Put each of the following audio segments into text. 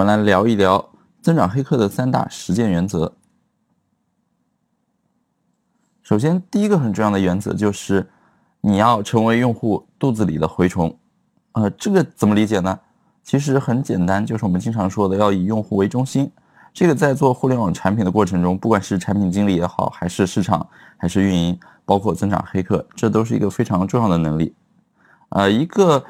我们来聊一聊增长黑客的三大实践原则。首先，第一个很重要的原则就是你要成为用户肚子里的蛔虫。呃，这个怎么理解呢？其实很简单，就是我们经常说的要以用户为中心。这个在做互联网产品的过程中，不管是产品经理也好，还是市场，还是运营，包括增长黑客，这都是一个非常重要的能力。呃，一个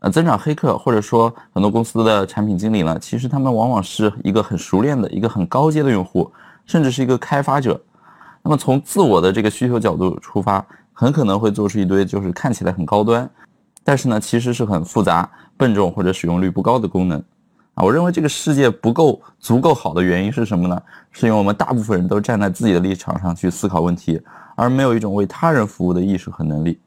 呃增长黑客，或者说很多公司的产品经理呢，其实他们往往是一个很熟练的一个很高阶的用户，甚至是一个开发者。那么从自我的这个需求角度出发，很可能会做出一堆就是看起来很高端。但是呢，其实是很复杂、笨重或者使用率不高的功能啊。我认为这个世界不够足够好的原因是什么呢？是因为我们大部分人都站在自己的立场上去思考问题，而没有一种为他人服务的意识和能力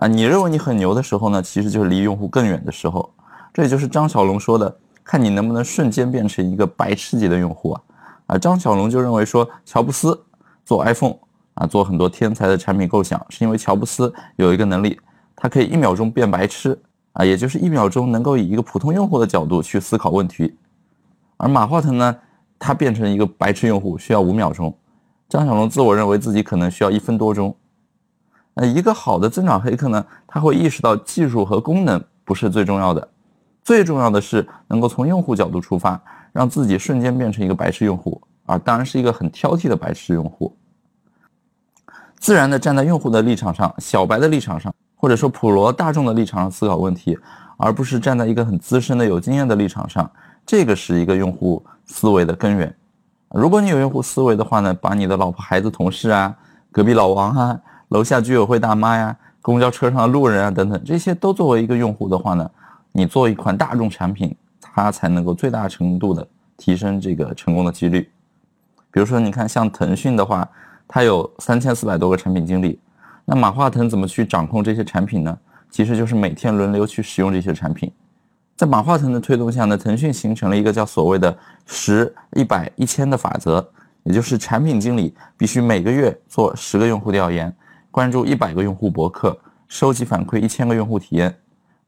啊。你认为你很牛的时候呢，其实就是离用户更远的时候。这也就是张小龙说的：“看你能不能瞬间变成一个白痴级的用户啊！”啊，张小龙就认为说，乔布斯做 iPhone 啊，做很多天才的产品构想，是因为乔布斯有一个能力。他可以一秒钟变白痴啊，也就是一秒钟能够以一个普通用户的角度去思考问题，而马化腾呢，他变成一个白痴用户需要五秒钟，张小龙自我认为自己可能需要一分多钟。那一个好的增长黑客呢，他会意识到技术和功能不是最重要的，最重要的是能够从用户角度出发，让自己瞬间变成一个白痴用户啊，当然是一个很挑剔的白痴用户，自然的站在用户的立场上，小白的立场上。或者说普罗大众的立场上思考问题，而不是站在一个很资深的有经验的立场上，这个是一个用户思维的根源。如果你有用户思维的话呢，把你的老婆、孩子、同事啊、隔壁老王啊、楼下居委会大妈呀、公交车上的路人啊等等，这些都作为一个用户的话呢，你做一款大众产品，它才能够最大程度的提升这个成功的几率。比如说，你看像腾讯的话，它有三千四百多个产品经理。那马化腾怎么去掌控这些产品呢？其实就是每天轮流去使用这些产品。在马化腾的推动下呢，腾讯形成了一个叫所谓的十、一百、一千的法则，也就是产品经理必须每个月做十个用户调研，关注一百个用户博客，收集反馈一千个用户体验。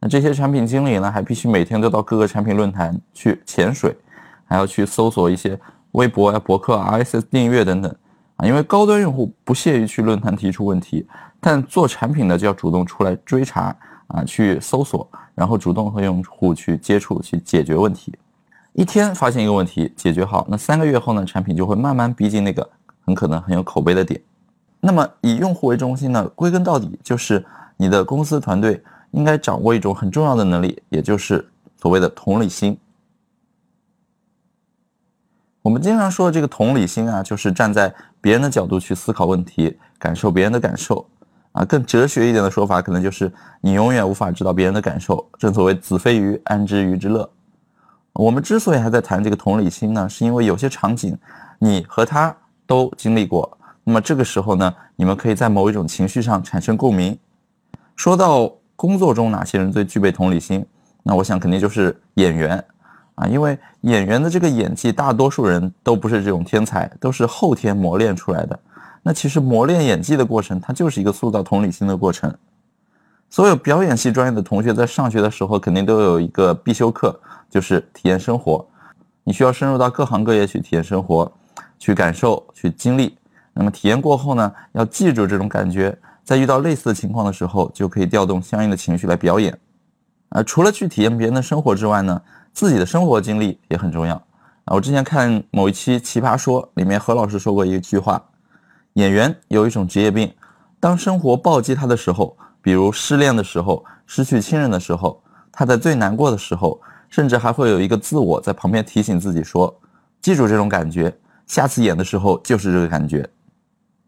那这些产品经理呢，还必须每天都到各个产品论坛去潜水，还要去搜索一些微博啊、博客、RSS 订阅等等。啊，因为高端用户不屑于去论坛提出问题，但做产品的就要主动出来追查啊，去搜索，然后主动和用户去接触，去解决问题。一天发现一个问题，解决好，那三个月后呢，产品就会慢慢逼近那个很可能很有口碑的点。那么以用户为中心呢，归根到底就是你的公司团队应该掌握一种很重要的能力，也就是所谓的同理心。我们经常说的这个同理心啊，就是站在别人的角度去思考问题，感受别人的感受啊。更哲学一点的说法，可能就是你永远无法知道别人的感受。正所谓子非鱼，安知鱼之乐？我们之所以还在谈这个同理心呢，是因为有些场景你和他都经历过。那么这个时候呢，你们可以在某一种情绪上产生共鸣。说到工作中哪些人最具备同理心，那我想肯定就是演员。啊，因为演员的这个演技，大多数人都不是这种天才，都是后天磨练出来的。那其实磨练演技的过程，它就是一个塑造同理心的过程。所有表演系专业的同学在上学的时候，肯定都有一个必修课，就是体验生活。你需要深入到各行各业去体验生活，去感受，去经历。那么体验过后呢，要记住这种感觉，在遇到类似的情况的时候，就可以调动相应的情绪来表演。啊，除了去体验别人的生活之外呢？自己的生活经历也很重要啊！我之前看某一期《奇葩说》里面，何老师说过一句话：演员有一种职业病，当生活暴击他的时候，比如失恋的时候、失去亲人的时候，他在最难过的时候，甚至还会有一个自我在旁边提醒自己说：“记住这种感觉，下次演的时候就是这个感觉。”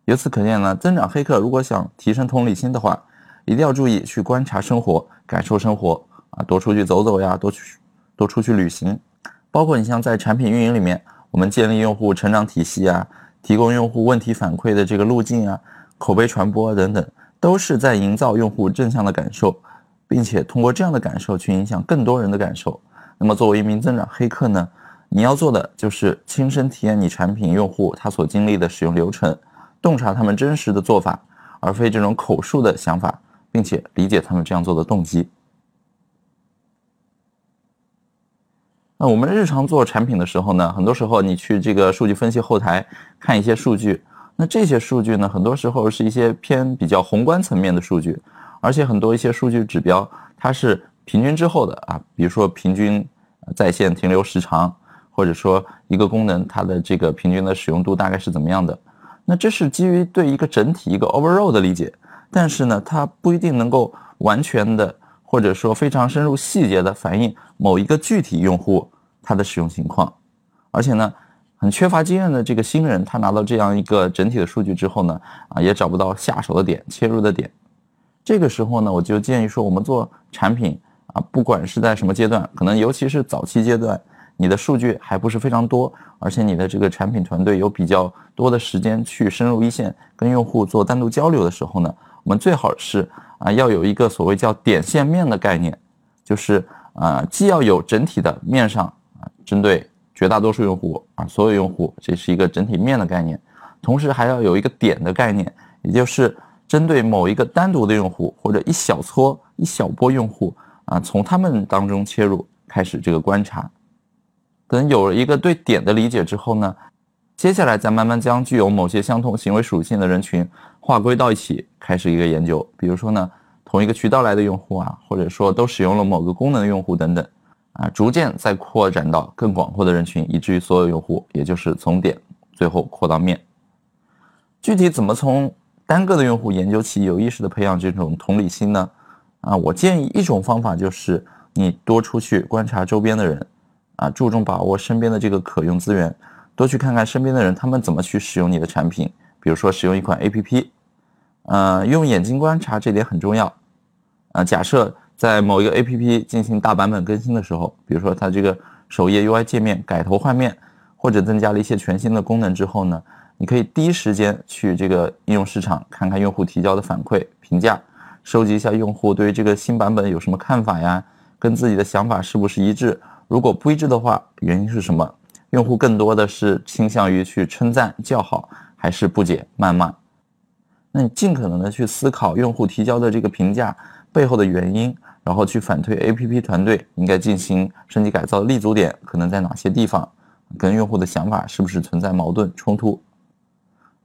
由此可见呢，增长黑客如果想提升同理心的话，一定要注意去观察生活、感受生活啊，多出去走走呀，多去。多出去旅行，包括你像在产品运营里面，我们建立用户成长体系啊，提供用户问题反馈的这个路径啊，口碑传播等等，都是在营造用户正向的感受，并且通过这样的感受去影响更多人的感受。那么作为一名增长黑客呢，你要做的就是亲身体验你产品用户他所经历的使用流程，洞察他们真实的做法，而非这种口述的想法，并且理解他们这样做的动机。那我们日常做产品的时候呢，很多时候你去这个数据分析后台看一些数据，那这些数据呢，很多时候是一些偏比较宏观层面的数据，而且很多一些数据指标它是平均之后的啊，比如说平均在线停留时长，或者说一个功能它的这个平均的使用度大概是怎么样的，那这是基于对一个整体一个 overall 的理解，但是呢，它不一定能够完全的。或者说非常深入细节的反映某一个具体用户他的使用情况，而且呢，很缺乏经验的这个新人，他拿到这样一个整体的数据之后呢，啊，也找不到下手的点、切入的点。这个时候呢，我就建议说，我们做产品啊，不管是在什么阶段，可能尤其是早期阶段，你的数据还不是非常多，而且你的这个产品团队有比较多的时间去深入一线跟用户做单独交流的时候呢，我们最好是。啊，要有一个所谓叫点线面的概念，就是啊，既要有整体的面上啊，针对绝大多数用户啊，所有用户，这是一个整体面的概念，同时还要有一个点的概念，也就是针对某一个单独的用户或者一小撮、一小波用户啊，从他们当中切入，开始这个观察。等有了一个对点的理解之后呢？接下来再慢慢将具有某些相同行为属性的人群划归到一起，开始一个研究。比如说呢，同一个渠道来的用户啊，或者说都使用了某个功能的用户等等，啊，逐渐再扩展到更广阔的人群，以至于所有用户，也就是从点最后扩到面。具体怎么从单个的用户研究起，有意识的培养这种同理心呢？啊，我建议一种方法就是你多出去观察周边的人，啊，注重把握身边的这个可用资源。多去看看身边的人，他们怎么去使用你的产品。比如说，使用一款 APP，呃，用眼睛观察这点很重要。呃，假设在某一个 APP 进行大版本更新的时候，比如说它这个首页 UI 界面改头换面，或者增加了一些全新的功能之后呢，你可以第一时间去这个应用市场看看用户提交的反馈评价，收集一下用户对于这个新版本有什么看法呀，跟自己的想法是不是一致？如果不一致的话，原因是什么？用户更多的是倾向于去称赞叫好，还是不解谩骂？那你尽可能的去思考用户提交的这个评价背后的原因，然后去反推 APP 团队应该进行升级改造的立足点可能在哪些地方，跟用户的想法是不是存在矛盾冲突？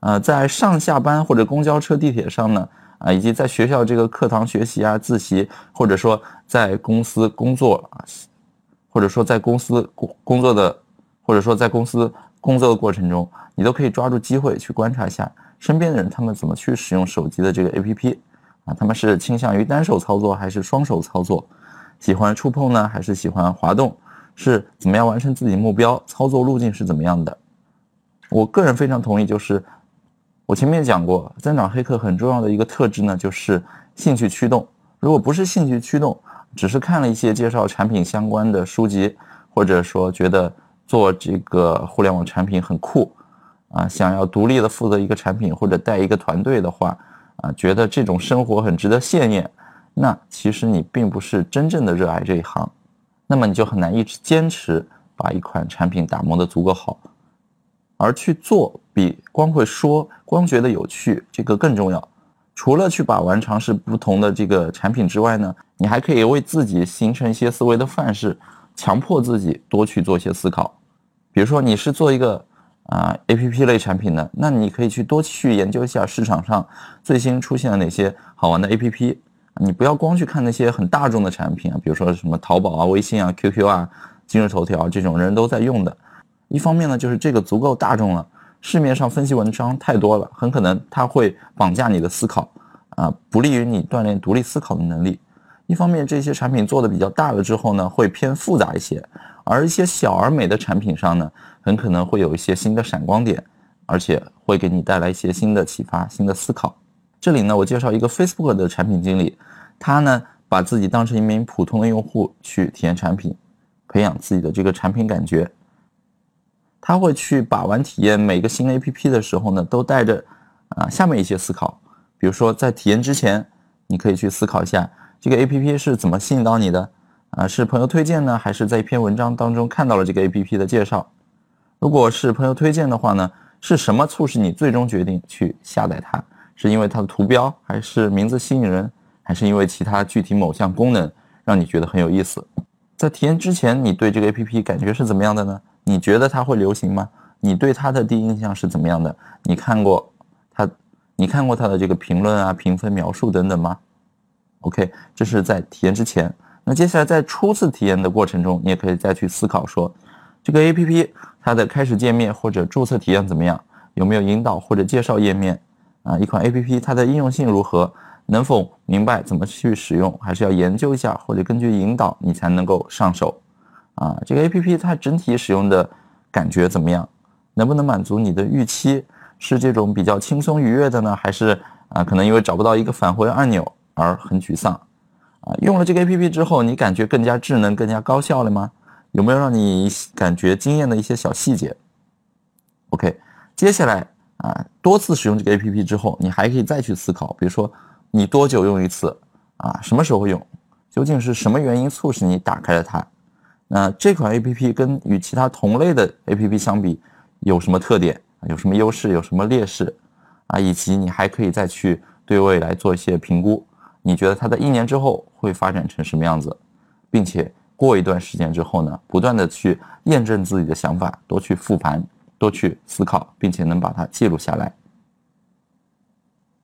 呃，在上下班或者公交车、地铁上呢，啊，以及在学校这个课堂学习啊、自习，或者说在公司工作啊，或者说在公司工工作的。或者说在公司工作的过程中，你都可以抓住机会去观察一下身边的人，他们怎么去使用手机的这个 APP 啊？他们是倾向于单手操作还是双手操作？喜欢触碰呢，还是喜欢滑动？是怎么样完成自己目标？操作路径是怎么样的？我个人非常同意，就是我前面讲过，增长黑客很重要的一个特质呢，就是兴趣驱动。如果不是兴趣驱动，只是看了一些介绍产品相关的书籍，或者说觉得。做这个互联网产品很酷，啊，想要独立的负责一个产品或者带一个团队的话，啊，觉得这种生活很值得羡艳，那其实你并不是真正的热爱这一行，那么你就很难一直坚持把一款产品打磨的足够好，而去做比光会说、光觉得有趣这个更重要。除了去把玩尝试不同的这个产品之外呢，你还可以为自己形成一些思维的范式，强迫自己多去做一些思考。比如说你是做一个啊 A P P 类产品的，那你可以去多去研究一下市场上最新出现了哪些好玩的 A P P。你不要光去看那些很大众的产品啊，比如说什么淘宝啊、微信啊、Q Q 啊、今日头条这种人都在用的。一方面呢，就是这个足够大众了，市面上分析文章太多了，很可能它会绑架你的思考啊，不利于你锻炼独立思考的能力。一方面，这些产品做的比较大了之后呢，会偏复杂一些。而一些小而美的产品上呢，很可能会有一些新的闪光点，而且会给你带来一些新的启发、新的思考。这里呢，我介绍一个 Facebook 的产品经理，他呢把自己当成一名普通的用户去体验产品，培养自己的这个产品感觉。他会去把玩体验每个新 APP 的时候呢，都带着啊下面一些思考，比如说在体验之前，你可以去思考一下这个 APP 是怎么吸引到你的。啊，是朋友推荐呢，还是在一篇文章当中看到了这个 A P P 的介绍？如果是朋友推荐的话呢，是什么促使你最终决定去下载它？是因为它的图标，还是名字吸引人，还是因为其他具体某项功能让你觉得很有意思？在体验之前，你对这个 APP 感觉是怎么样的呢？你觉得它会流行吗？你对它的第一印象是怎么样的？你看过它，你看过它的这个评论啊、评分、描述等等吗？OK，这是在体验之前。那接下来在初次体验的过程中，你也可以再去思考说，这个 APP 它的开始界面或者注册体验怎么样？有没有引导或者介绍页面？啊，一款 APP 它的应用性如何？能否明白怎么去使用？还是要研究一下，或者根据引导你才能够上手。啊，这个 APP 它整体使用的感觉怎么样？能不能满足你的预期？是这种比较轻松愉悦的呢，还是啊，可能因为找不到一个返回按钮而很沮丧？啊，用了这个 APP 之后，你感觉更加智能、更加高效了吗？有没有让你感觉惊艳的一些小细节？OK，接下来啊，多次使用这个 APP 之后，你还可以再去思考，比如说。你多久用一次啊？什么时候用？究竟是什么原因促使你打开了它？那这款 A P P 跟与其他同类的 A P P 相比有什么特点？有什么优势？有什么劣势？啊，以及你还可以再去对未来做一些评估。你觉得它在一年之后会发展成什么样子？并且过一段时间之后呢，不断的去验证自己的想法，多去复盘，多去思考，并且能把它记录下来。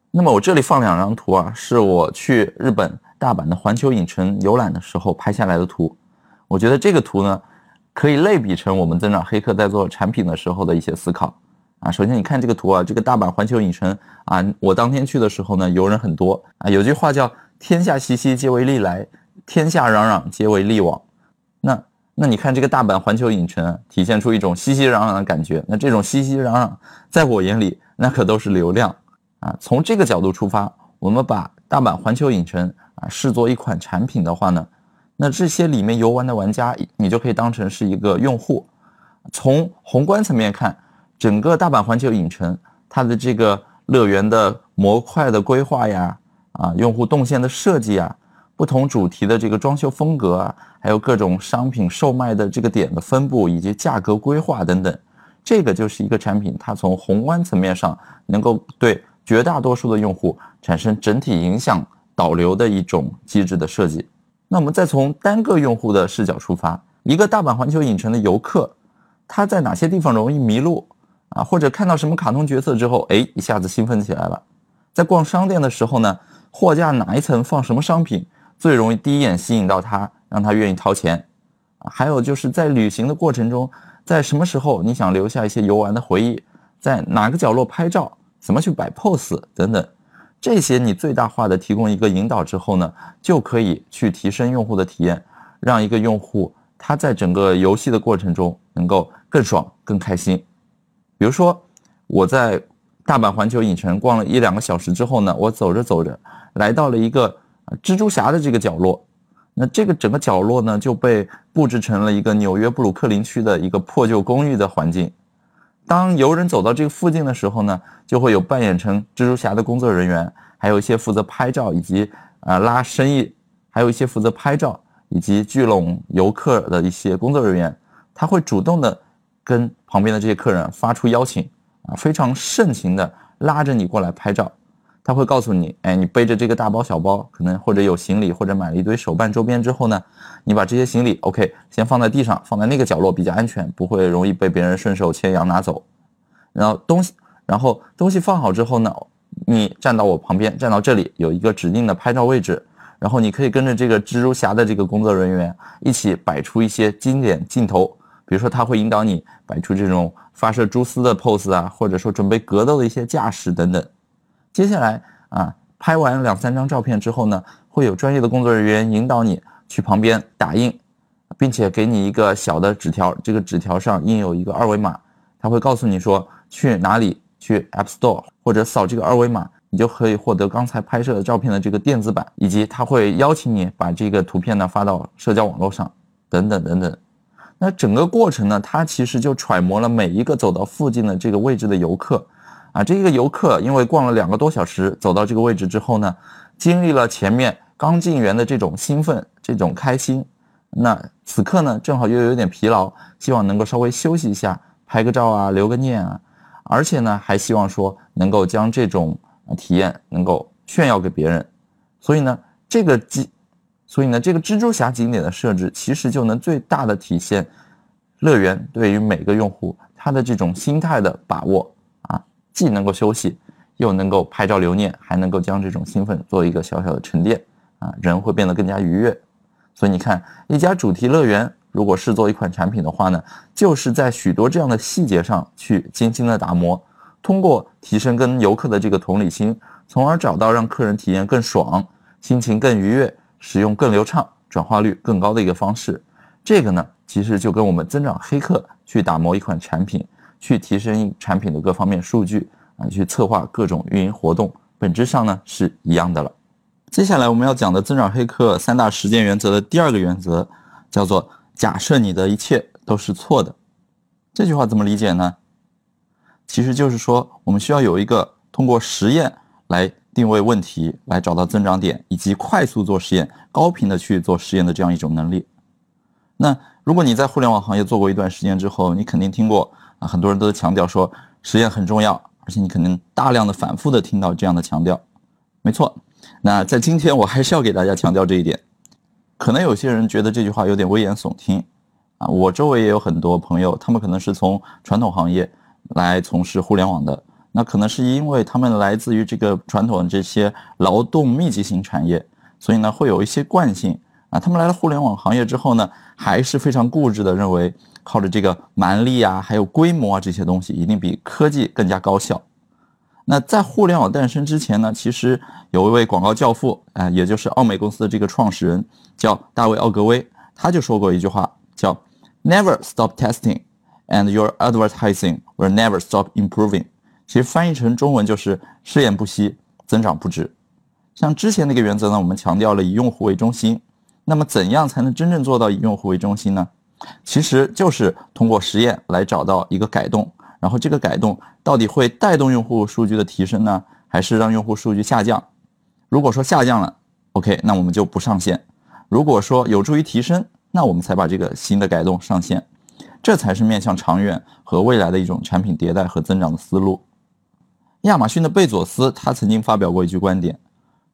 那么我这里放两张图啊，是我去日本大阪的环球影城游览的时候拍下来的图。我觉得这个图呢，可以类比成我们增长黑客在做产品的时候的一些思考啊。首先你看这个图啊，这个大阪环球影城啊，我当天去的时候呢，游人很多啊。有句话叫“天下熙熙，皆为利来；天下攘攘，皆为利往”。那那你看这个大阪环球影城，体现出一种熙熙攘攘的感觉。那这种熙熙攘攘，在我眼里，那可都是流量。啊，从这个角度出发，我们把大阪环球影城啊视作一款产品的话呢，那这些里面游玩的玩家，你就可以当成是一个用户。从宏观层面看，整个大阪环球影城它的这个乐园的模块的规划呀，啊，用户动线的设计啊，不同主题的这个装修风格啊，还有各种商品售卖的这个点的分布以及价格规划等等，这个就是一个产品，它从宏观层面上能够对。绝大多数的用户产生整体影响导流的一种机制的设计。那我们再从单个用户的视角出发，一个大阪环球影城的游客，他在哪些地方容易迷路啊？或者看到什么卡通角色之后，哎，一下子兴奋起来了。在逛商店的时候呢，货架哪一层放什么商品最容易第一眼吸引到他，让他愿意掏钱？还有就是在旅行的过程中，在什么时候你想留下一些游玩的回忆，在哪个角落拍照？怎么去摆 pose 等等，这些你最大化的提供一个引导之后呢，就可以去提升用户的体验，让一个用户他在整个游戏的过程中能够更爽、更开心。比如说，我在大阪环球影城逛了一两个小时之后呢，我走着走着来到了一个蜘蛛侠的这个角落，那这个整个角落呢就被布置成了一个纽约布鲁克林区的一个破旧公寓的环境。当游人走到这个附近的时候呢，就会有扮演成蜘蛛侠的工作人员，还有一些负责拍照以及啊拉生意，还有一些负责拍照以及聚拢游客的一些工作人员，他会主动的跟旁边的这些客人发出邀请，啊，非常盛情的拉着你过来拍照。他会告诉你，哎，你背着这个大包小包，可能或者有行李，或者买了一堆手办周边之后呢，你把这些行李，OK，先放在地上，放在那个角落比较安全，不会容易被别人顺手牵羊拿走。然后东西，然后东西放好之后呢，你站到我旁边，站到这里有一个指定的拍照位置，然后你可以跟着这个蜘蛛侠的这个工作人员一起摆出一些经典镜头，比如说他会引导你摆出这种发射蛛丝的 pose 啊，或者说准备格斗的一些架势等等。接下来啊，拍完两三张照片之后呢，会有专业的工作人员引导你去旁边打印，并且给你一个小的纸条，这个纸条上印有一个二维码，他会告诉你说去哪里，去 App Store 或者扫这个二维码，你就可以获得刚才拍摄的照片的这个电子版，以及他会邀请你把这个图片呢发到社交网络上，等等等等。那整个过程呢，它其实就揣摩了每一个走到附近的这个位置的游客。啊，这个游客因为逛了两个多小时，走到这个位置之后呢，经历了前面刚进园的这种兴奋、这种开心，那此刻呢，正好又有点疲劳，希望能够稍微休息一下，拍个照啊，留个念啊，而且呢，还希望说能够将这种体验能够炫耀给别人，所以呢，这个机，所以呢，这个蜘蛛侠景点的设置其实就能最大的体现乐园对于每个用户他的这种心态的把握，既能够休息，又能够拍照留念，还能够将这种兴奋做一个小小的沉淀啊，人会变得更加愉悦。所以你看，一家主题乐园如果是做一款产品的话呢，就是在许多这样的细节上去精心的打磨，通过提升跟游客的这个同理心，从而找到让客人体验更爽、心情更愉悦。使用更流畅、转化率更高的一个方式，这个呢，其实就跟我们增长黑客去打磨一款产品，去提升产品的各方面数据啊，去策划各种运营活动，本质上呢是一样的了。接下来我们要讲的增长黑客三大实践原则的第二个原则，叫做假设你的一切都是错的。这句话怎么理解呢？其实就是说，我们需要有一个通过实验来。定位问题来找到增长点，以及快速做实验、高频的去做实验的这样一种能力。那如果你在互联网行业做过一段时间之后，你肯定听过，很多人都强调说实验很重要，而且你肯定大量的反复的听到这样的强调。没错，那在今天我还是要给大家强调这一点。可能有些人觉得这句话有点危言耸听啊，我周围也有很多朋友，他们可能是从传统行业来从事互联网的。那可能是因为他们来自于这个传统的这些劳动密集型产业，所以呢会有一些惯性啊。他们来了互联网行业之后呢，还是非常固执的认为靠着这个蛮力啊，还有规模啊这些东西，一定比科技更加高效。那在互联网诞生之前呢，其实有一位广告教父啊，也就是奥美公司的这个创始人叫大卫奥格威，他就说过一句话，叫 “Never stop testing, and your advertising will never stop improving。”其实翻译成中文就是试验不息，增长不止。像之前那个原则呢，我们强调了以用户为中心。那么怎样才能真正做到以用户为中心呢？其实就是通过实验来找到一个改动，然后这个改动到底会带动用户数据的提升呢，还是让用户数据下降？如果说下降了，OK，那我们就不上线；如果说有助于提升，那我们才把这个新的改动上线。这才是面向长远和未来的一种产品迭代和增长的思路。亚马逊的贝佐斯他曾经发表过一句观点：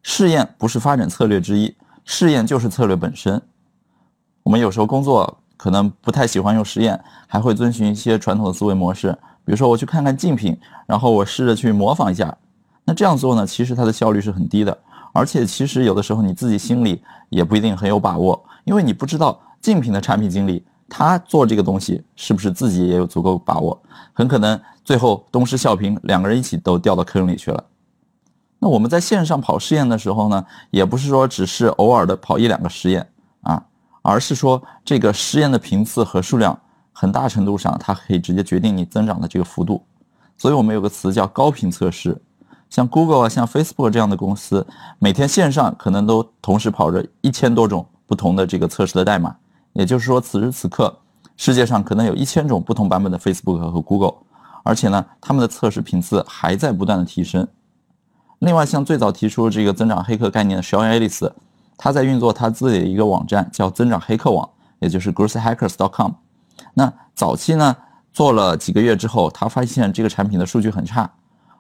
试验不是发展策略之一，试验就是策略本身。我们有时候工作可能不太喜欢用实验，还会遵循一些传统的思维模式，比如说我去看看竞品，然后我试着去模仿一下。那这样做呢，其实它的效率是很低的，而且其实有的时候你自己心里也不一定很有把握，因为你不知道竞品的产品经理。他做这个东西是不是自己也有足够把握？很可能最后东施效颦，两个人一起都掉到坑里去了。那我们在线上跑试验的时候呢，也不是说只是偶尔的跑一两个实验，而是说这个实验的频次和数量，很大程度上它可以直接决定你增长的这个幅度。所以我们有个词叫高频测试。像 Google 啊，像 Facebook 这样的公司，每天线上可能都同时跑着一千多种不同的这个测试的代码。也就是说，此时此刻，世界上可能有一千种不同版本的 Facebook 和 Google，而且呢，他们的测试频次还在不断的提升。另外，像最早提出这个增长黑客概念的 Sean Ellis，他在运作他自己的一个网站，叫增长黑客网，也就是 growthhackers.com。那早期呢，做了几个月之后，他发现这个产品的数据很差。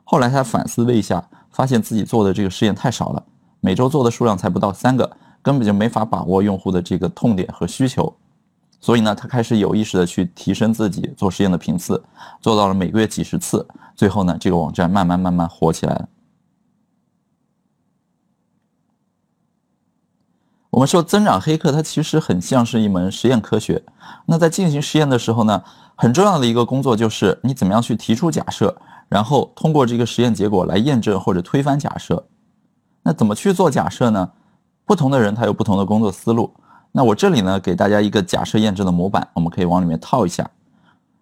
后来他反思了一下，发现自己做的这个试验太少了，每周做的数量才不到三个。根本就没法把握用户的这个痛点和需求，所以呢，他开始有意识的去提升自己做实验的频次，做到了每个月几十次，最后呢，这个网站慢慢慢慢火起来了。我们说增长黑客，它其实很像是一门实验科学。那在进行实验的时候呢，很重要的一个工作就是你怎么样去提出假设，然后通过这个实验结果来验证或者推翻假设。那怎么去做假设呢？不同的人他有不同的工作思路。那我这里呢，给大家一个假设验证的模板，我们可以往里面套一下。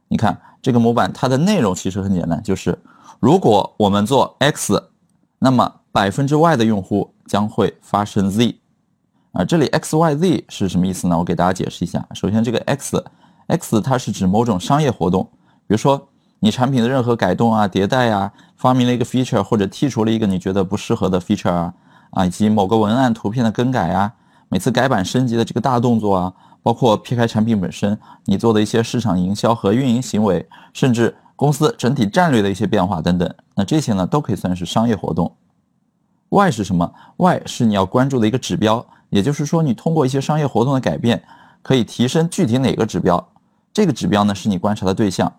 你看这个模板，它的内容其实很简单，就是如果我们做 X，那么百分之 Y 的用户将会发生 Z。啊，这里 X、Y、Z 是什么意思呢？我给大家解释一下。首先，这个 X，X 它是指某种商业活动，比如说你产品的任何改动啊、迭代啊，发明了一个 feature 或者剔除了一个你觉得不适合的 feature 啊。啊，以及某个文案、图片的更改呀，每次改版升级的这个大动作啊，包括撇开产品本身，你做的一些市场营销和运营行为，甚至公司整体战略的一些变化等等，那这些呢都可以算是商业活动。Y 是什么？Y 是你要关注的一个指标，也就是说，你通过一些商业活动的改变，可以提升具体哪个指标？这个指标呢，是你观察的对象。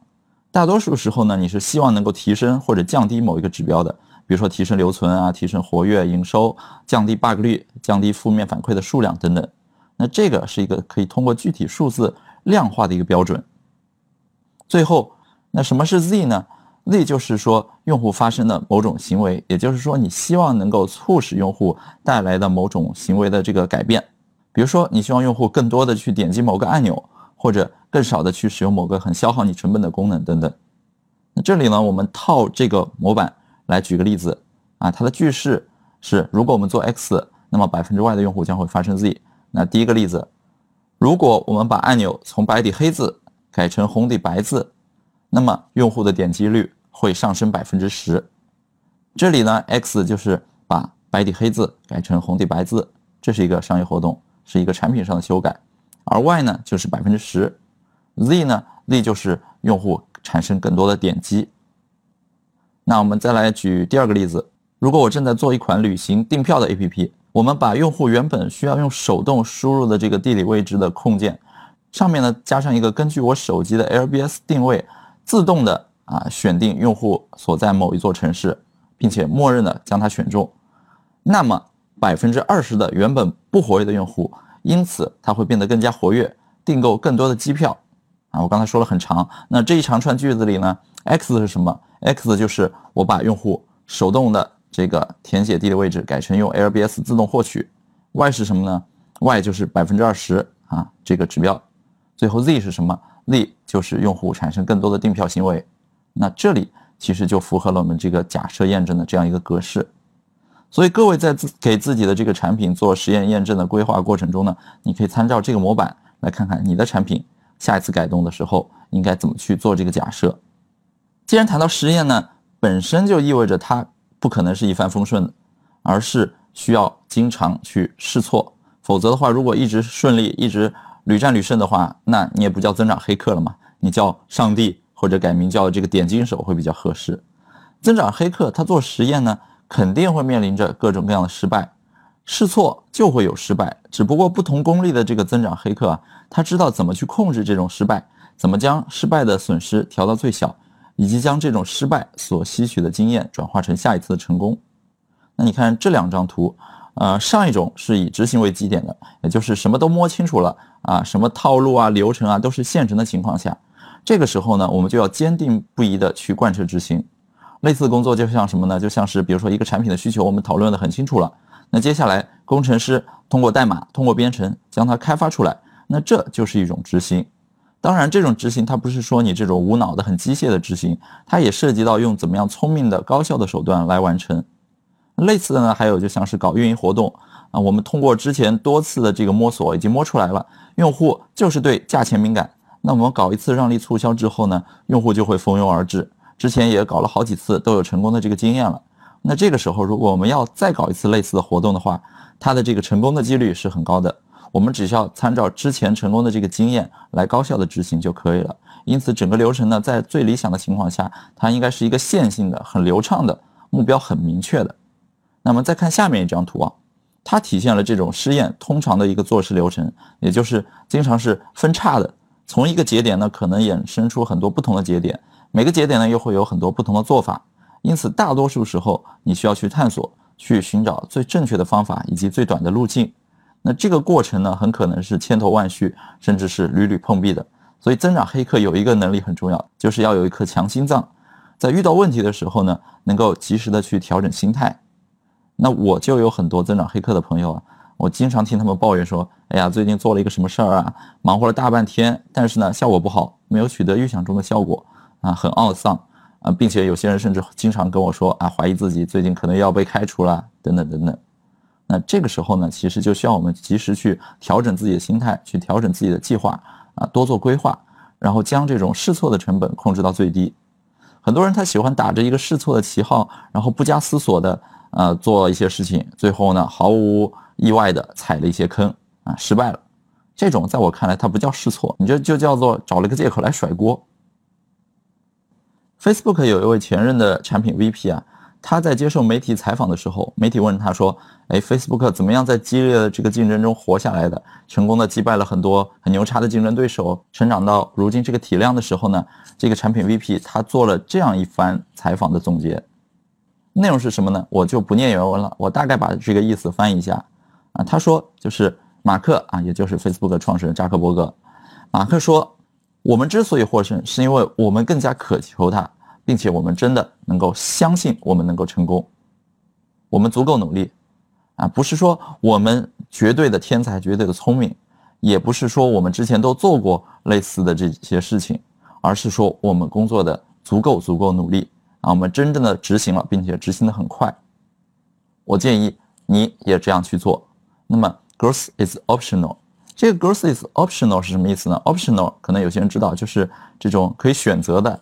大多数时候呢，你是希望能够提升或者降低某一个指标的，比如说提升留存啊，提升活跃、营收，降低 bug 率，降低负面反馈的数量等等。那这个是一个可以通过具体数字量化的一个标准。最后，那什么是 Z 呢？Z 就是说用户发生的某种行为，也就是说你希望能够促使用户带来的某种行为的这个改变。比如说，你希望用户更多的去点击某个按钮，或者更少的去使用某个很消耗你成本的功能等等。那这里呢，我们套这个模板来举个例子啊，它的句式是：如果我们做 X，那么百分之 Y 的用户将会发生 Z。那第一个例子，如果我们把按钮从白底黑字改成红底白字，那么用户的点击率会上升百分之十。这里呢，X 就是把白底黑字改成红底白字，这是一个商业活动，是一个产品上的修改。而 Y 呢，就是百分之十，Z 呢，Z 就是用户产生更多的点击。那我们再来举第二个例子，如果我正在做一款旅行订票的 APP。我们把用户原本需要用手动输入的这个地理位置的控件，上面呢加上一个根据我手机的 LBS 定位，自动的啊选定用户所在某一座城市，并且默认的将它选中，那么百分之二十的原本不活跃的用户，因此它会变得更加活跃，订购更多的机票。啊，我刚才说了很长，那这一长串句子里呢，X 是什么？X 就是我把用户手动的。这个填写地理位置改成用 LBS 自动获取，Y 是什么呢？Y 就是百分之二十啊，这个指标。最后 Z 是什么？Z 就是用户产生更多的订票行为。那这里其实就符合了我们这个假设验证的这样一个格式。所以各位在自给自己的这个产品做实验验证的规划过程中呢，你可以参照这个模板来看看你的产品下一次改动的时候应该怎么去做这个假设。既然谈到实验呢，本身就意味着它。不可能是一帆风顺的，而是需要经常去试错。否则的话，如果一直顺利，一直屡战屡胜的话，那你也不叫增长黑客了嘛，你叫上帝或者改名叫这个点金手会比较合适。增长黑客他做实验呢，肯定会面临着各种各样的失败，试错就会有失败。只不过不同功力的这个增长黑客啊，他知道怎么去控制这种失败，怎么将失败的损失调到最小。以及将这种失败所吸取的经验转化成下一次的成功。那你看这两张图，呃，上一种是以执行为基点的，也就是什么都摸清楚了啊，什么套路啊、流程啊都是现成的情况下，这个时候呢，我们就要坚定不移的去贯彻执行。类似的工作就像什么呢？就像是比如说一个产品的需求我们讨论的很清楚了，那接下来工程师通过代码、通过编程将它开发出来，那这就是一种执行。当然，这种执行它不是说你这种无脑的、很机械的执行，它也涉及到用怎么样聪明的、高效的手段来完成。类似的呢，还有就像是搞运营活动啊，我们通过之前多次的这个摸索，已经摸出来了，用户就是对价钱敏感。那我们搞一次让利促销之后呢，用户就会蜂拥而至。之前也搞了好几次，都有成功的这个经验了。那这个时候，如果我们要再搞一次类似的活动的话，它的这个成功的几率是很高的。我们只需要参照之前成功的这个经验来高效的执行就可以了。因此，整个流程呢，在最理想的情况下，它应该是一个线性的、很流畅的，目标很明确的。那么再看下面一张图啊，它体现了这种试验通常的一个做事流程，也就是经常是分叉的，从一个节点呢，可能衍生出很多不同的节点，每个节点呢又会有很多不同的做法。因此，大多数时候你需要去探索、去寻找最正确的方法以及最短的路径。那这个过程呢，很可能是千头万绪，甚至是屡屡碰壁的。所以，增长黑客有一个能力很重要，就是要有一颗强心脏，在遇到问题的时候呢，能够及时的去调整心态。那我就有很多增长黑客的朋友啊，我经常听他们抱怨说：“哎呀，最近做了一个什么事儿啊，忙活了大半天，但是呢，效果不好，没有取得预想中的效果啊，很懊丧啊，并且有些人甚至经常跟我说啊，怀疑自己最近可能要被开除了，等等等等。”那这个时候呢，其实就需要我们及时去调整自己的心态，去调整自己的计划啊，多做规划，然后将这种试错的成本控制到最低。很多人他喜欢打着一个试错的旗号，然后不加思索的呃做一些事情，最后呢毫无意外的踩了一些坑啊，失败了。这种在我看来，它不叫试错，你这就叫做找了个借口来甩锅。Facebook 有一位前任的产品 VP 啊。他在接受媒体采访的时候，媒体问他说：“哎，Facebook 怎么样在激烈的这个竞争中活下来的？成功的击败了很多很牛叉的竞争对手，成长到如今这个体量的时候呢？”这个产品 VP 他做了这样一番采访的总结，内容是什么呢？我就不念原文了，我大概把这个意思翻译一下啊。他说就是马克啊，也就是 Facebook 的创始人扎克伯格，马克说：“我们之所以获胜，是因为我们更加渴求它。”并且我们真的能够相信我们能够成功，我们足够努力，啊，不是说我们绝对的天才、绝对的聪明，也不是说我们之前都做过类似的这些事情，而是说我们工作的足够足够努力啊，我们真正的执行了，并且执行的很快。我建议你也这样去做。那么，growth is optional。这个 growth is optional 是什么意思呢？optional 可能有些人知道，就是这种可以选择的。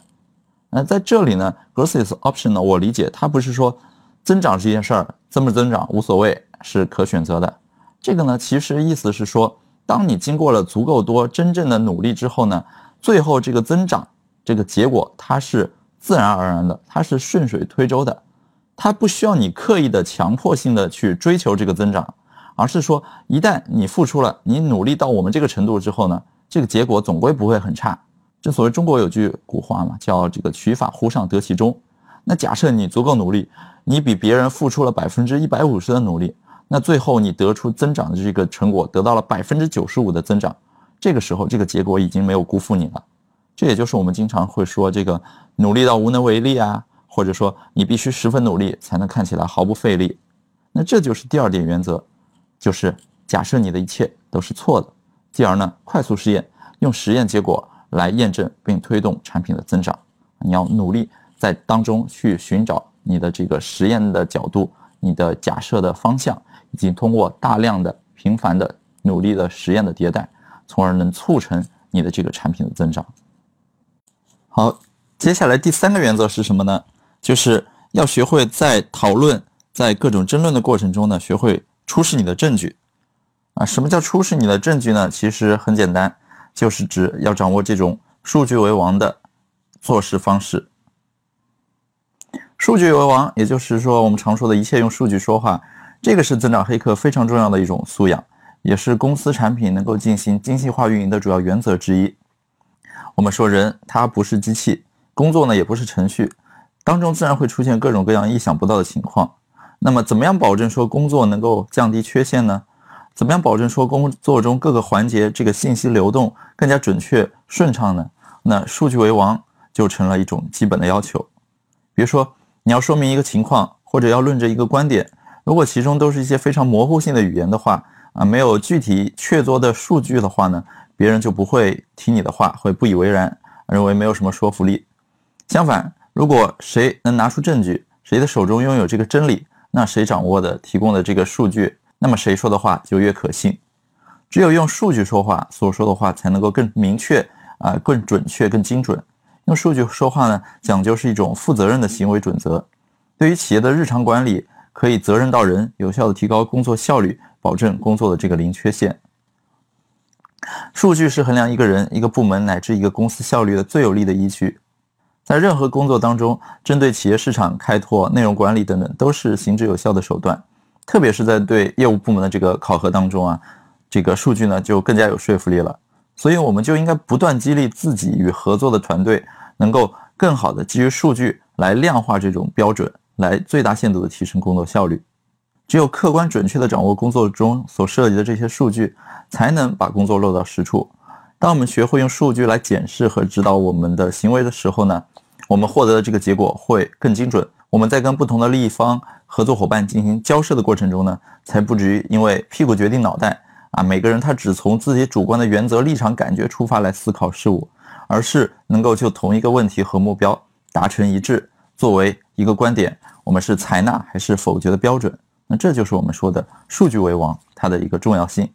那在这里呢，growth is optional。我理解它不是说增长这件事儿增不增长无所谓，是可选择的。这个呢，其实意思是说，当你经过了足够多真正的努力之后呢，最后这个增长这个结果它是自然而然的，它是顺水推舟的，它不需要你刻意的强迫性的去追求这个增长，而是说一旦你付出了，你努力到我们这个程度之后呢，这个结果总归不会很差。正所谓中国有句古话嘛，叫这个取法乎上得其中。那假设你足够努力，你比别人付出了百分之一百五十的努力，那最后你得出增长的这个成果得到了百分之九十五的增长，这个时候这个结果已经没有辜负你了。这也就是我们经常会说这个努力到无能为力啊，或者说你必须十分努力才能看起来毫不费力。那这就是第二点原则，就是假设你的一切都是错的，继而呢快速试验，用实验结果。来验证并推动产品的增长，你要努力在当中去寻找你的这个实验的角度、你的假设的方向，以及通过大量的频繁的努力的实验的迭代，从而能促成你的这个产品的增长。好，接下来第三个原则是什么呢？就是要学会在讨论、在各种争论的过程中呢，学会出示你的证据。啊，什么叫出示你的证据呢？其实很简单。就是指要掌握这种数据为王的做事方式。数据为王，也就是说我们常说的一切用数据说话，这个是增长黑客非常重要的一种素养，也是公司产品能够进行精细化运营的主要原则之一。我们说人他不是机器，工作呢也不是程序，当中自然会出现各种各样意想不到的情况。那么怎么样保证说工作能够降低缺陷呢？怎么样保证说工作中各个环节这个信息流动更加准确顺畅呢？那数据为王就成了一种基本的要求。比如说你要说明一个情况，或者要论证一个观点，如果其中都是一些非常模糊性的语言的话，啊，没有具体确凿的数据的话呢，别人就不会听你的话，会不以为然，认为没有什么说服力。相反，如果谁能拿出证据，谁的手中拥有这个真理，那谁掌握的提供的这个数据。那么谁说的话就越可信，只有用数据说话，所说的话才能够更明确啊，更准确、更精准。用数据说话呢，讲究是一种负责任的行为准则。对于企业的日常管理，可以责任到人，有效的提高工作效率，保证工作的这个零缺陷。数据是衡量一个人、一个部门乃至一个公司效率的最有力的依据。在任何工作当中，针对企业市场开拓、内容管理等等，都是行之有效的手段。特别是在对业务部门的这个考核当中啊，这个数据呢就更加有说服力了。所以我们就应该不断激励自己与合作的团队，能够更好的基于数据来量化这种标准，来最大限度的提升工作效率。只有客观准确的掌握工作中所涉及的这些数据，才能把工作落到实处。当我们学会用数据来检视和指导我们的行为的时候呢，我们获得的这个结果会更精准。我们在跟不同的利益方、合作伙伴进行交涉的过程中呢，才不至于因为屁股决定脑袋啊，每个人他只从自己主观的原则、立场、感觉出发来思考事物，而是能够就同一个问题和目标达成一致，作为一个观点，我们是采纳还是否决的标准。那这就是我们说的数据为王，它的一个重要性。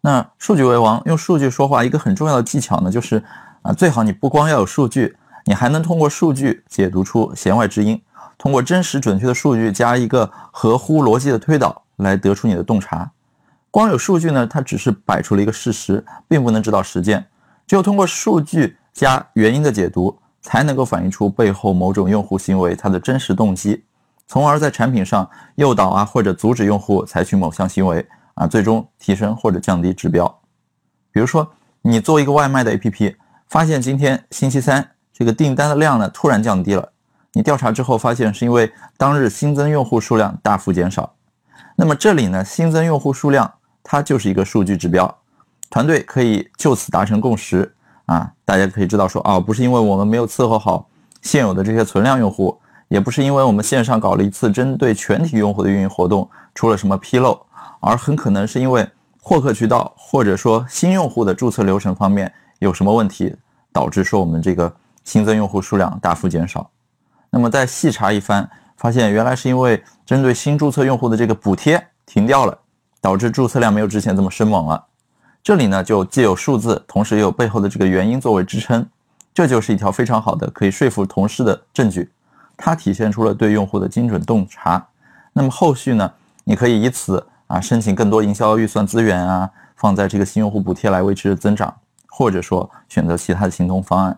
那数据为王，用数据说话，一个很重要的技巧呢，就是啊，最好你不光要有数据。你还能通过数据解读出弦外之音，通过真实准确的数据加一个合乎逻辑的推导来得出你的洞察。光有数据呢，它只是摆出了一个事实，并不能指导实践。只有通过数据加原因的解读，才能够反映出背后某种用户行为它的真实动机，从而在产品上诱导啊或者阻止用户采取某项行为啊，最终提升或者降低指标。比如说，你做一个外卖的 APP，发现今天星期三这个订单的量呢突然降低了，你调查之后发现是因为当日新增用户数量大幅减少。那么这里呢，新增用户数量它就是一个数据指标，团队可以就此达成共识啊，大家可以知道说啊，不是因为我们没有伺候好现有的这些存量用户。也不是因为我们线上搞了一次针对全体用户的运营活动出了什么纰漏，而很可能是因为获客渠道或者说新用户的注册流程方面有什么问题，导致说我们这个新增用户数量大幅减少。那么再细查一番，发现原来是因为针对新注册用户的这个补贴停掉了，导致注册量没有之前这么生猛了。这里呢就既有数字，同时也有背后的这个原因作为支撑，这就是一条非常好的可以说服同事的证据。它体现出了对用户的精准洞察，那么后续呢？你可以以此啊申请更多营销预算资源啊，放在这个新用户补贴来维持增长，或者说选择其他的行动方案。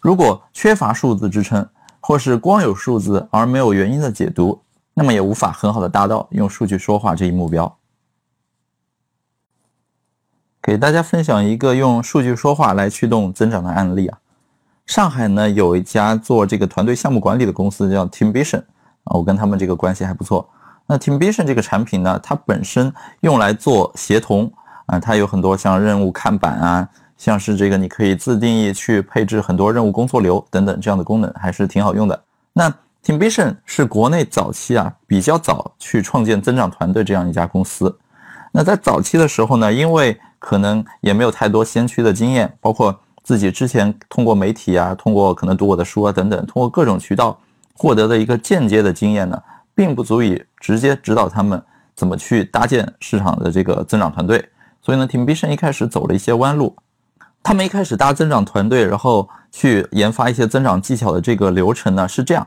如果缺乏数字支撑，或是光有数字而没有原因的解读，那么也无法很好的达到用数据说话这一目标。给大家分享一个用数据说话来驱动增长的案例啊。上海呢有一家做这个团队项目管理的公司叫 Teamvision 啊，我跟他们这个关系还不错。那 Teamvision 这个产品呢，它本身用来做协同啊，它有很多像任务看板啊，像是这个你可以自定义去配置很多任务工作流等等这样的功能，还是挺好用的。那 Teamvision 是国内早期啊比较早去创建增长团队这样一家公司。那在早期的时候呢，因为可能也没有太多先驱的经验，包括。自己之前通过媒体啊，通过可能读我的书啊等等，通过各种渠道获得的一个间接的经验呢，并不足以直接指导他们怎么去搭建市场的这个增长团队。所以呢，Teamvision 一开始走了一些弯路。他们一开始搭增长团队，然后去研发一些增长技巧的这个流程呢，是这样：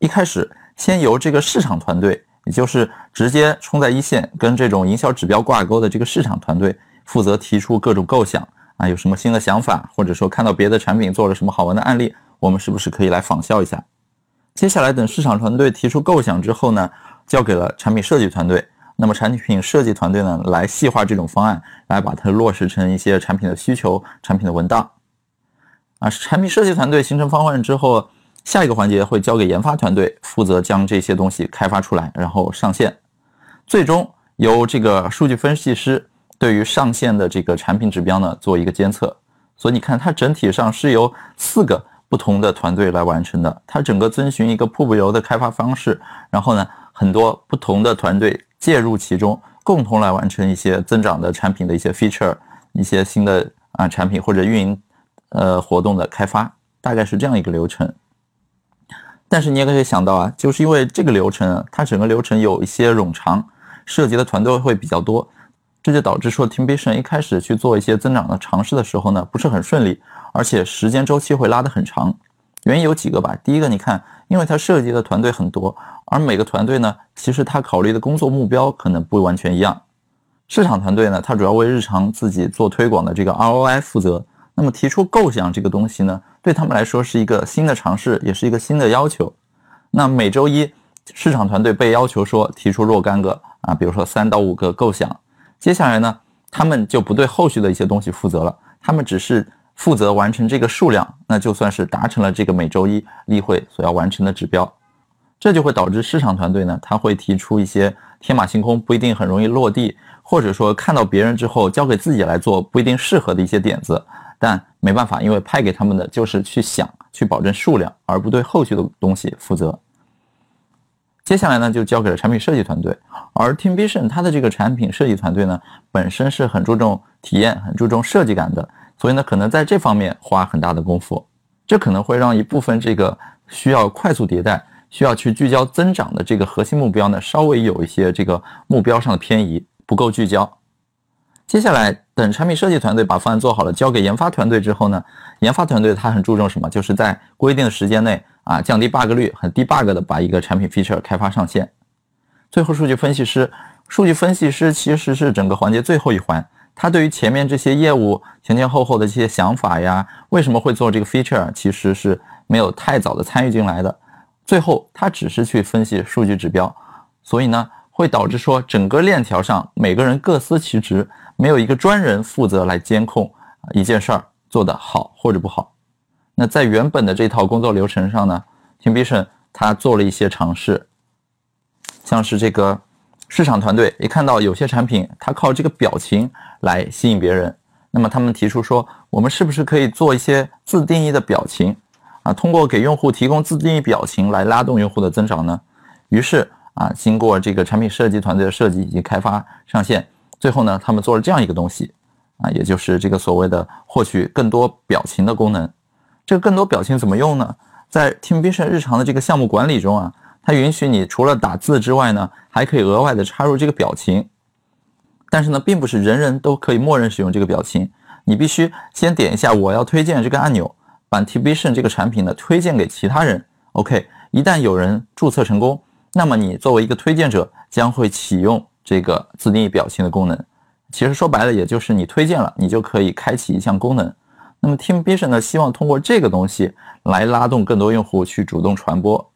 一开始先由这个市场团队，也就是直接冲在一线跟这种营销指标挂钩的这个市场团队，负责提出各种构想。啊，有什么新的想法，或者说看到别的产品做了什么好玩的案例，我们是不是可以来仿效一下？接下来等市场团队提出构想之后呢，交给了产品设计团队。那么产品设计团队呢，来细化这种方案，来把它落实成一些产品的需求、产品的文档。啊，产品设计团队形成方案之后，下一个环节会交给研发团队，负责将这些东西开发出来，然后上线。最终由这个数据分析师。对于上线的这个产品指标呢，做一个监测，所以你看它整体上是由四个不同的团队来完成的，它整个遵循一个瀑布流的开发方式，然后呢，很多不同的团队介入其中，共同来完成一些增长的产品的一些 feature，一些新的啊产品或者运营呃活动的开发，大概是这样一个流程。但是你也可以想到啊，就是因为这个流程，它整个流程有一些冗长，涉及的团队会比较多。这就导致说，Teamvision 一开始去做一些增长的尝试的时候呢，不是很顺利，而且时间周期会拉得很长。原因有几个吧。第一个，你看，因为它涉及的团队很多，而每个团队呢，其实它考虑的工作目标可能不完全一样。市场团队呢，它主要为日常自己做推广的这个 ROI 负责。那么提出构想这个东西呢，对他们来说是一个新的尝试，也是一个新的要求。那每周一，市场团队被要求说提出若干个啊，比如说三到五个构想。接下来呢，他们就不对后续的一些东西负责了，他们只是负责完成这个数量，那就算是达成了这个每周一例会所要完成的指标。这就会导致市场团队呢，他会提出一些天马行空、不一定很容易落地，或者说看到别人之后交给自己来做不一定适合的一些点子，但没办法，因为派给他们的就是去想、去保证数量，而不对后续的东西负责。接下来呢，就交给了产品设计团队，而 Teamvision 它的这个产品设计团队呢，本身是很注重体验、很注重设计感的，所以呢，可能在这方面花很大的功夫，这可能会让一部分这个需要快速迭代、需要去聚焦增长的这个核心目标呢，稍微有一些这个目标上的偏移，不够聚焦。接下来等产品设计团队把方案做好了，交给研发团队之后呢，研发团队他很注重什么？就是在规定的时间内。啊，降低 bug 率，很低 bug 的把一个产品 feature 开发上线。最后，数据分析师，数据分析师其实是整个环节最后一环，他对于前面这些业务前前后后的这些想法呀，为什么会做这个 feature，其实是没有太早的参与进来的。最后他只是去分析数据指标，所以呢，会导致说整个链条上每个人各司其职，没有一个专人负责来监控一件事儿做得好或者不好。那在原本的这套工作流程上呢，Teamvision 它做了一些尝试，像是这个市场团队一看到有些产品它靠这个表情来吸引别人，那么他们提出说，我们是不是可以做一些自定义的表情？啊，通过给用户提供自定义表情来拉动用户的增长呢？于是啊，经过这个产品设计团队的设计以及开发上线，最后呢，他们做了这样一个东西啊，也就是这个所谓的获取更多表情的功能。这个更多表情怎么用呢？在 Teamvision 日常的这个项目管理中啊，它允许你除了打字之外呢，还可以额外的插入这个表情。但是呢，并不是人人都可以默认使用这个表情，你必须先点一下我要推荐这个按钮。把 Teamvision 这个产品呢推荐给其他人，OK，一旦有人注册成功，那么你作为一个推荐者将会启用这个自定义表情的功能。其实说白了，也就是你推荐了，你就可以开启一项功能。那么 Teamvision 呢，希望通过这个东西来拉动更多用户去主动传播。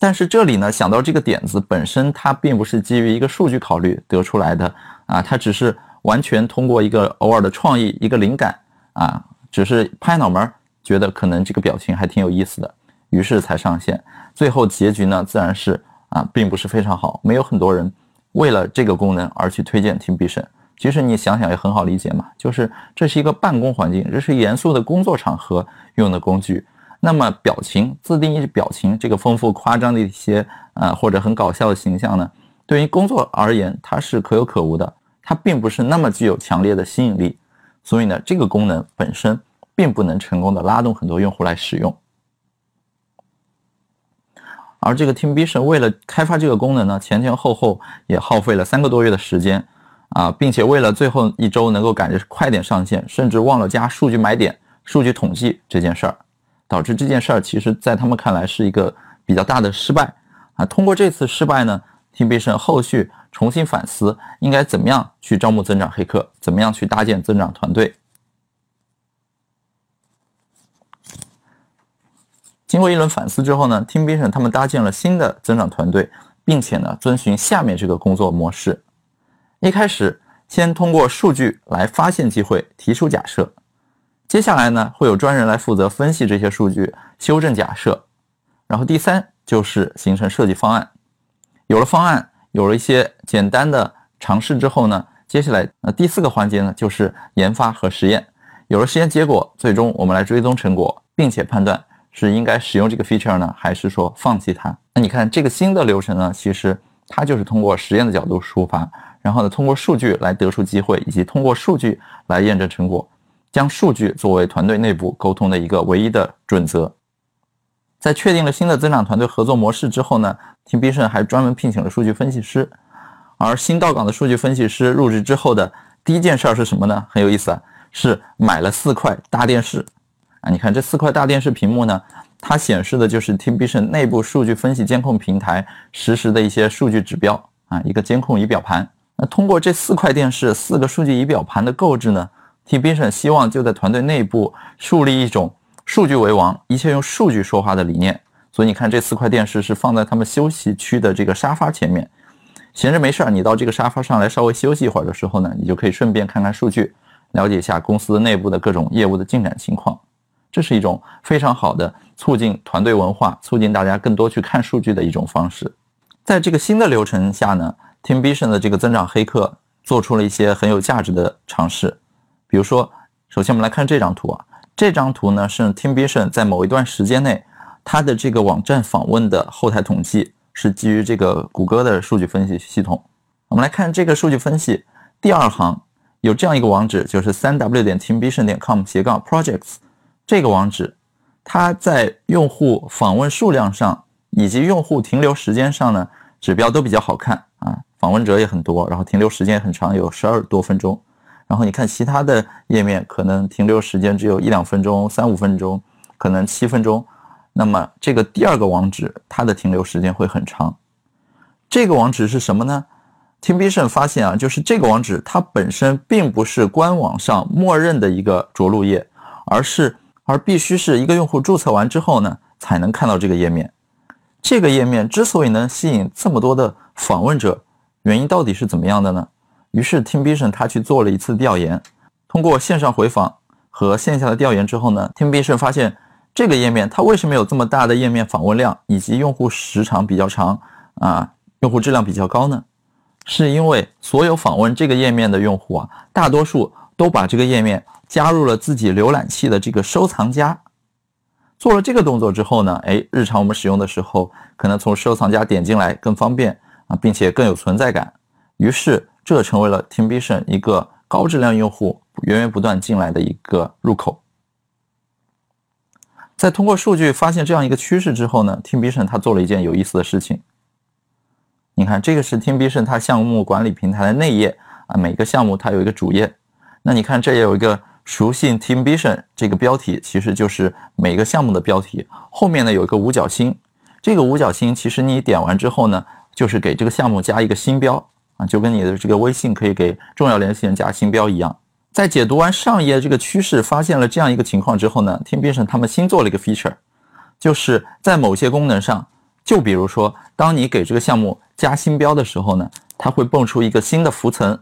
但是这里呢，想到这个点子本身，它并不是基于一个数据考虑得出来的啊，它只是完全通过一个偶尔的创意、一个灵感啊，只是拍脑门儿。觉得可能这个表情还挺有意思的，于是才上线。最后结局呢，自然是啊，并不是非常好。没有很多人为了这个功能而去推荐 Teamvision。其实你想想也很好理解嘛，就是这是一个办公环境，这是严肃的工作场合用的工具。那么表情自定义表情这个丰富夸张的一些啊或者很搞笑的形象呢，对于工作而言它是可有可无的，它并不是那么具有强烈的吸引力。所以呢，这个功能本身。并不能成功的拉动很多用户来使用，而这个 Teamvision 为了开发这个功能呢，前前后后也耗费了三个多月的时间啊，并且为了最后一周能够赶着快点上线，甚至忘了加数据买点、数据统计这件事儿，导致这件事儿其实在他们看来是一个比较大的失败啊。通过这次失败呢，Teamvision 后续重新反思应该怎么样去招募增长黑客，怎么样去搭建增长团队。经过一轮反思之后呢，Teamvision 他们搭建了新的增长团队，并且呢遵循下面这个工作模式：一开始先通过数据来发现机会，提出假设；接下来呢会有专人来负责分析这些数据，修正假设；然后第三就是形成设计方案。有了方案，有了一些简单的尝试之后呢，接下来呃第四个环节呢就是研发和实验。有了实验结果，最终我们来追踪成果，并且判断。是应该使用这个 feature 呢，还是说放弃它？那你看这个新的流程呢，其实它就是通过实验的角度出发，然后呢，通过数据来得出机会，以及通过数据来验证成果，将数据作为团队内部沟通的一个唯一的准则。在确定了新的增长团队合作模式之后呢，Teamvision 还专门聘请了数据分析师，而新到岗的数据分析师入职之后的第一件事儿是什么呢？很有意思啊，是买了四块大电视。啊，你看这四块大电视屏幕呢，它显示的就是 Teamvision 内部数据分析监控平台实时的一些数据指标啊，一个监控仪表盘。那通过这四块电视、四个数据仪表盘的购置呢 Tim Vision 希望就在团队内部树立一种数据为王、一切用数据说话的理念。所以你看，这四块电视是放在他们休息区的这个沙发前面，闲着没事儿，你到这个沙发上来稍微休息一会儿的时候呢，你就可以顺便看看数据，了解一下公司内部的各种业务的进展情况。这是一种非常好的促进团队文化、促进大家更多去看数据的一种方式。在这个新的流程下呢，Teamvision 的这个增长黑客做出了一些很有价值的尝试。比如说，首先我们来看这张图啊，这张图呢是 Teamvision 在某一段时间内它的这个网站访问的后台统计，是基于这个谷歌的数据分析系统。我们来看这个数据分析，第二行有这样一个网址，就是三 w 点 teamvision 点 com 斜杠 projects。这个网址，它在用户访问数量上以及用户停留时间上呢，指标都比较好看啊，访问者也很多，然后停留时间也很长，有十二多分钟。然后你看其他的页面，可能停留时间只有一两分钟、三五分钟，可能七分钟。那么这个第二个网址，它的停留时间会很长。这个网址是什么呢？Teamvision 发现啊，就是这个网址它本身并不是官网上默认的一个着陆页，而是而必须是一个用户注册完之后呢，才能看到这个页面。这个页面之所以能吸引这么多的访问者，原因到底是怎么样的呢？于是 TeamVision 他去做了一次调研，通过线上回访和线下的调研之后呢，TeamVision 发现这个页面它为什么有这么大的页面访问量以及用户时长比较长啊，用户质量比较高呢？是因为所有访问这个页面的用户啊，大多数都把这个页面加入了自己浏览器的这个收藏夹。做了这个动作之后呢，哎，日常我们使用的时候，可能从收藏夹点进来更方便啊，并且更有存在感。于是，这成为了 TeamVision 一个高质量用户源源不断进来的一个入口。在通过数据发现这样一个趋势之后呢，TeamVision 它做了一件有意思的事情。你看，这个是 TeamVision 它项目管理平台的内页啊，每个项目它有一个主页。那你看，这也有一个。熟悉 TeamVision 这个标题其实就是每个项目的标题，后面呢有一个五角星，这个五角星其实你点完之后呢，就是给这个项目加一个新标啊，就跟你的这个微信可以给重要联系人加新标一样。在解读完上页这个趋势，发现了这样一个情况之后呢天边城他们新做了一个 feature，就是在某些功能上，就比如说当你给这个项目加新标的时候呢，它会蹦出一个新的浮层，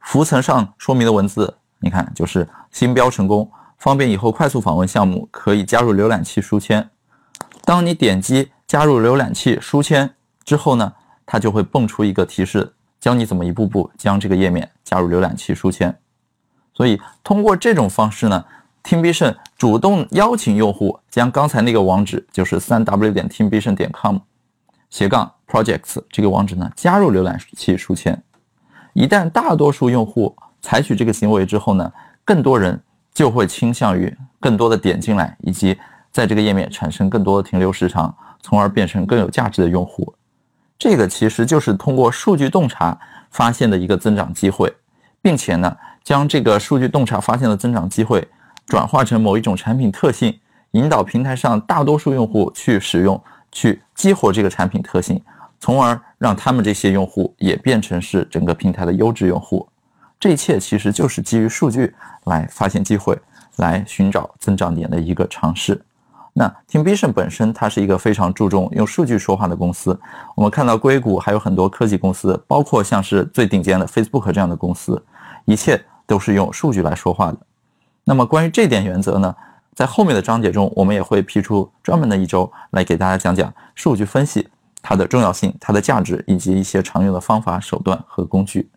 浮层上说明的文字。你看，就是新标成功，方便以后快速访问项目，可以加入浏览器书签。当你点击加入浏览器书签之后呢，它就会蹦出一个提示，教你怎么一步步将这个页面加入浏览器书签。所以通过这种方式呢，TeamVision 主动邀请用户将刚才那个网址，就是三 w 点 TeamVision 点 com 斜杠 projects 这个网址呢，加入浏览器书签。一旦大多数用户采取这个行为之后呢，更多人就会倾向于更多的点进来，以及在这个页面产生更多的停留时长，从而变成更有价值的用户。这个其实就是通过数据洞察发现的一个增长机会，并且呢，将这个数据洞察发现的增长机会转化成某一种产品特性，引导平台上大多数用户去使用，去激活这个产品特性，从而让他们这些用户也变成是整个平台的优质用户。这一切其实就是基于数据来发现机会、来寻找增长点的一个尝试。那 TeamVision 本身它是一个非常注重用数据说话的公司。我们看到硅谷还有很多科技公司，包括像是最顶尖的 Facebook 这样的公司，一切都是用数据来说话的。那么关于这点原则呢，在后面的章节中，我们也会批出专门的一周来给大家讲讲数据分析它的重要性、它的价值以及一些常用的方法、手段和工具。